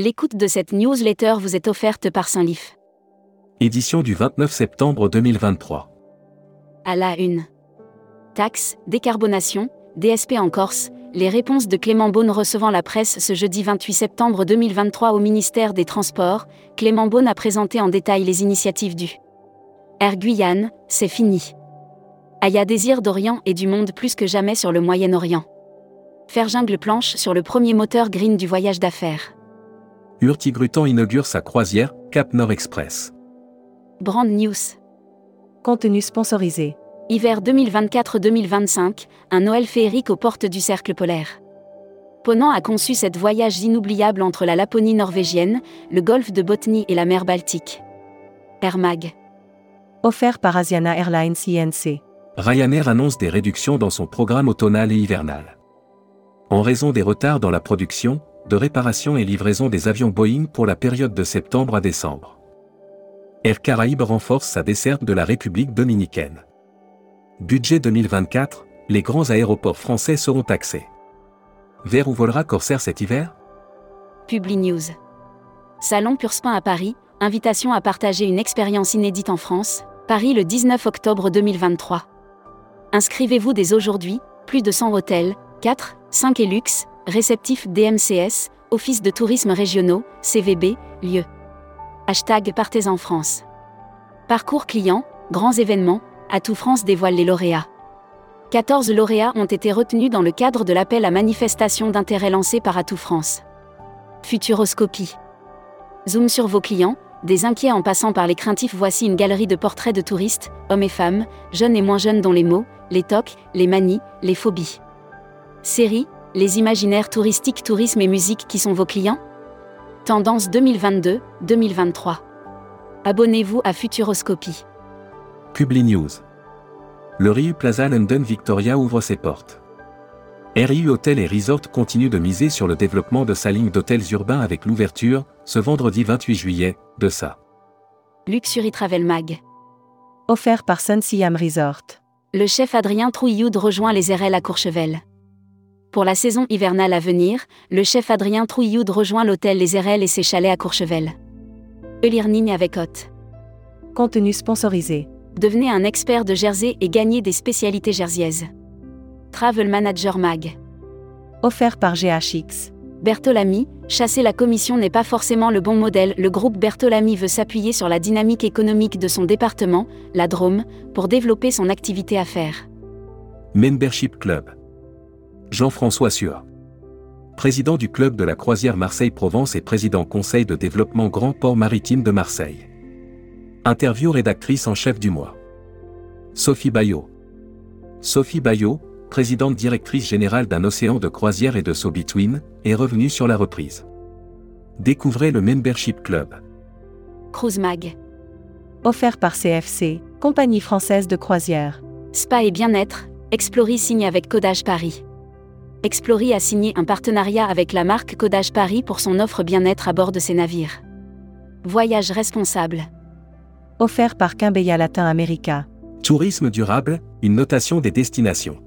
L'écoute de cette newsletter vous est offerte par Saint-Lif. Édition du 29 septembre 2023. À la une. Taxes, décarbonation, DSP en Corse, les réponses de Clément Beaune recevant la presse ce jeudi 28 septembre 2023 au ministère des Transports, Clément Beaune a présenté en détail les initiatives du Air Guyane, c'est fini. Aya désir d'Orient et du monde plus que jamais sur le Moyen-Orient. Faire jungle planche sur le premier moteur green du voyage d'affaires. Hurtigruten inaugure sa croisière Cap Nord Express. Brand News. Contenu sponsorisé. Hiver 2024-2025, un Noël féerique aux portes du cercle polaire. Ponant a conçu cette voyage inoubliable entre la Laponie norvégienne, le golfe de Botnie et la mer Baltique. Air Mag. Offert par Asiana Airlines INC. Ryanair annonce des réductions dans son programme automnal et hivernal. En raison des retards dans la production, de réparation et livraison des avions Boeing pour la période de septembre à décembre. Air Caraïbes renforce sa desserte de la République dominicaine. Budget 2024, les grands aéroports français seront taxés. Vers où volera Corsair cet hiver? Publi News. Salon Purspin à Paris, invitation à partager une expérience inédite en France, Paris le 19 octobre 2023. Inscrivez-vous dès aujourd'hui, plus de 100 hôtels, 4, 5 et luxe, réceptifs DMCS, Office de tourisme régionaux, CVB, lieu. Hashtag Partez en France. Parcours client, grands événements, Atout France dévoile les lauréats. 14 lauréats ont été retenus dans le cadre de l'appel à manifestation d'intérêt lancé par Atout France. Futuroscopie. Zoom sur vos clients, des inquiets en passant par les craintifs, voici une galerie de portraits de touristes, hommes et femmes, jeunes et moins jeunes dont les mots, les tocs, les manies, les phobies. Série, les imaginaires touristiques, tourisme et musique qui sont vos clients? Tendance 2022-2023. Abonnez-vous à Futuroscopie. Publi News. Le Riu Plaza London Victoria ouvre ses portes. RIU Hotel et Resort continue de miser sur le développement de sa ligne d'hôtels urbains avec l'ouverture, ce vendredi 28 juillet, de sa Luxury Travel Mag. Offert par Sun Siam Resort. Le chef Adrien Trouilloud rejoint les RL à Courchevel. Pour la saison hivernale à venir, le chef Adrien Trouilloud rejoint l'hôtel Les RL et ses chalets à Courchevel. Elirnigne avec hôte. Contenu sponsorisé. Devenez un expert de Jersey et gagnez des spécialités jerseyaises. Travel Manager Mag. Offert par GHX. Bertolami, chasser la commission n'est pas forcément le bon modèle. Le groupe Bertolami veut s'appuyer sur la dynamique économique de son département, la Drôme, pour développer son activité affaires. Membership Club. Jean-François Sueur. Président du club de la croisière Marseille-Provence et président conseil de développement Grand Port Maritime de Marseille. Interview rédactrice en chef du mois. Sophie Bayot. Sophie Bayot, présidente directrice générale d'un océan de croisière et de So Between, est revenue sur la reprise. Découvrez le Membership Club. Cruise Mag. Offert par CFC, compagnie française de croisière. Spa et bien-être, Explory signe avec Codage Paris. Explory a signé un partenariat avec la marque Codage Paris pour son offre bien-être à bord de ses navires. Voyage responsable. Offert par Quimbeya Latin America. Tourisme durable, une notation des destinations.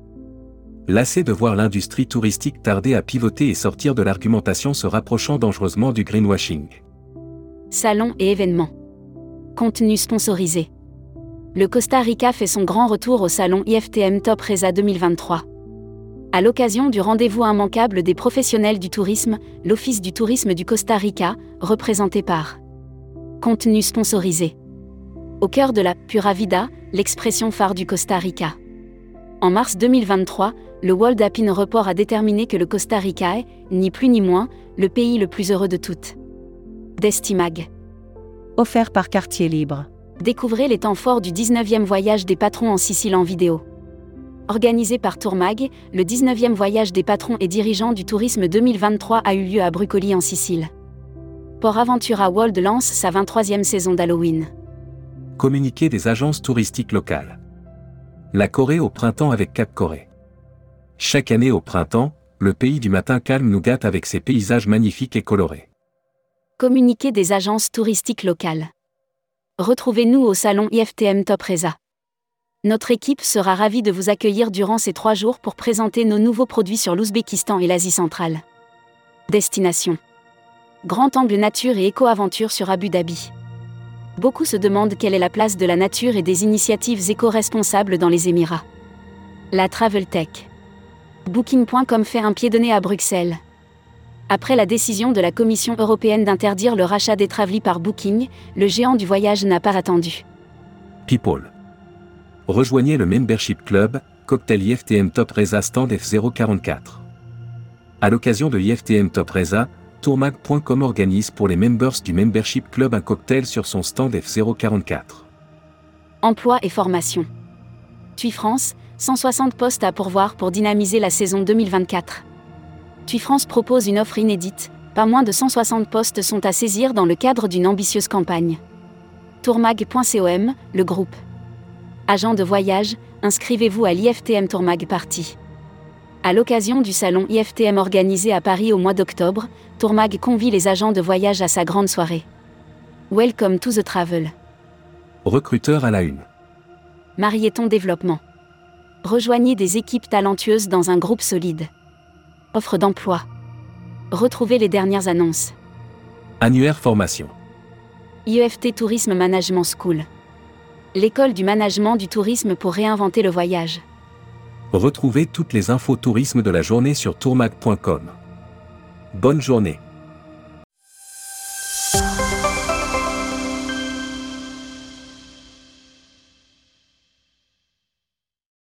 Lassé de voir l'industrie touristique tarder à pivoter et sortir de l'argumentation se rapprochant dangereusement du greenwashing. Salon et événements. Contenu sponsorisé. Le Costa Rica fait son grand retour au salon IFTM Top Reza 2023. À l'occasion du rendez-vous immanquable des professionnels du tourisme, l'Office du tourisme du Costa Rica, représenté par Contenu sponsorisé. Au cœur de la Pura Vida, l'expression phare du Costa Rica. En mars 2023, le World Appin Report a déterminé que le Costa Rica est, ni plus ni moins, le pays le plus heureux de toutes. Destimag. Offert par Quartier Libre. Découvrez les temps forts du 19e voyage des patrons en Sicile en vidéo. Organisé par Tourmag, le 19e voyage des patrons et dirigeants du tourisme 2023 a eu lieu à Brucoli en Sicile. Port Aventura World lance sa 23e saison d'Halloween. Communiqué des agences touristiques locales. La Corée au printemps avec Cap Corée. Chaque année au printemps, le pays du matin calme nous gâte avec ses paysages magnifiques et colorés. Communiqué des agences touristiques locales. Retrouvez-nous au salon IFTM Top Reza. Notre équipe sera ravie de vous accueillir durant ces trois jours pour présenter nos nouveaux produits sur l'Ouzbékistan et l'Asie centrale. Destination. Grand angle nature et éco-aventure sur Abu Dhabi. Beaucoup se demandent quelle est la place de la nature et des initiatives éco-responsables dans les Émirats. La Travel Tech. Booking.com fait un pied de nez à Bruxelles. Après la décision de la Commission européenne d'interdire le rachat des Travely par Booking, le géant du voyage n'a pas attendu. People. Rejoignez le Membership Club, cocktail IFTM Top Reza Stand F044. À l'occasion de IFTM Top Reza, tourmag.com organise pour les members du Membership Club un cocktail sur son stand F044. Emploi et formation. TUI France, 160 postes à pourvoir pour dynamiser la saison 2024. TUI France propose une offre inédite, pas moins de 160 postes sont à saisir dans le cadre d'une ambitieuse campagne. Tourmag.com, le groupe. Agent de voyage, inscrivez-vous à l'IFTM Tourmag Party. À l'occasion du salon IFTM organisé à Paris au mois d'octobre, Tourmag convie les agents de voyage à sa grande soirée. Welcome to the travel. Recruteur à la une. Marieton Développement. Rejoignez des équipes talentueuses dans un groupe solide. Offre d'emploi. Retrouvez les dernières annonces. Annuaire formation. IEFT Tourisme Management School. L'école du management du tourisme pour réinventer le voyage. Retrouvez toutes les infos tourisme de la journée sur tourmag.com. Bonne journée.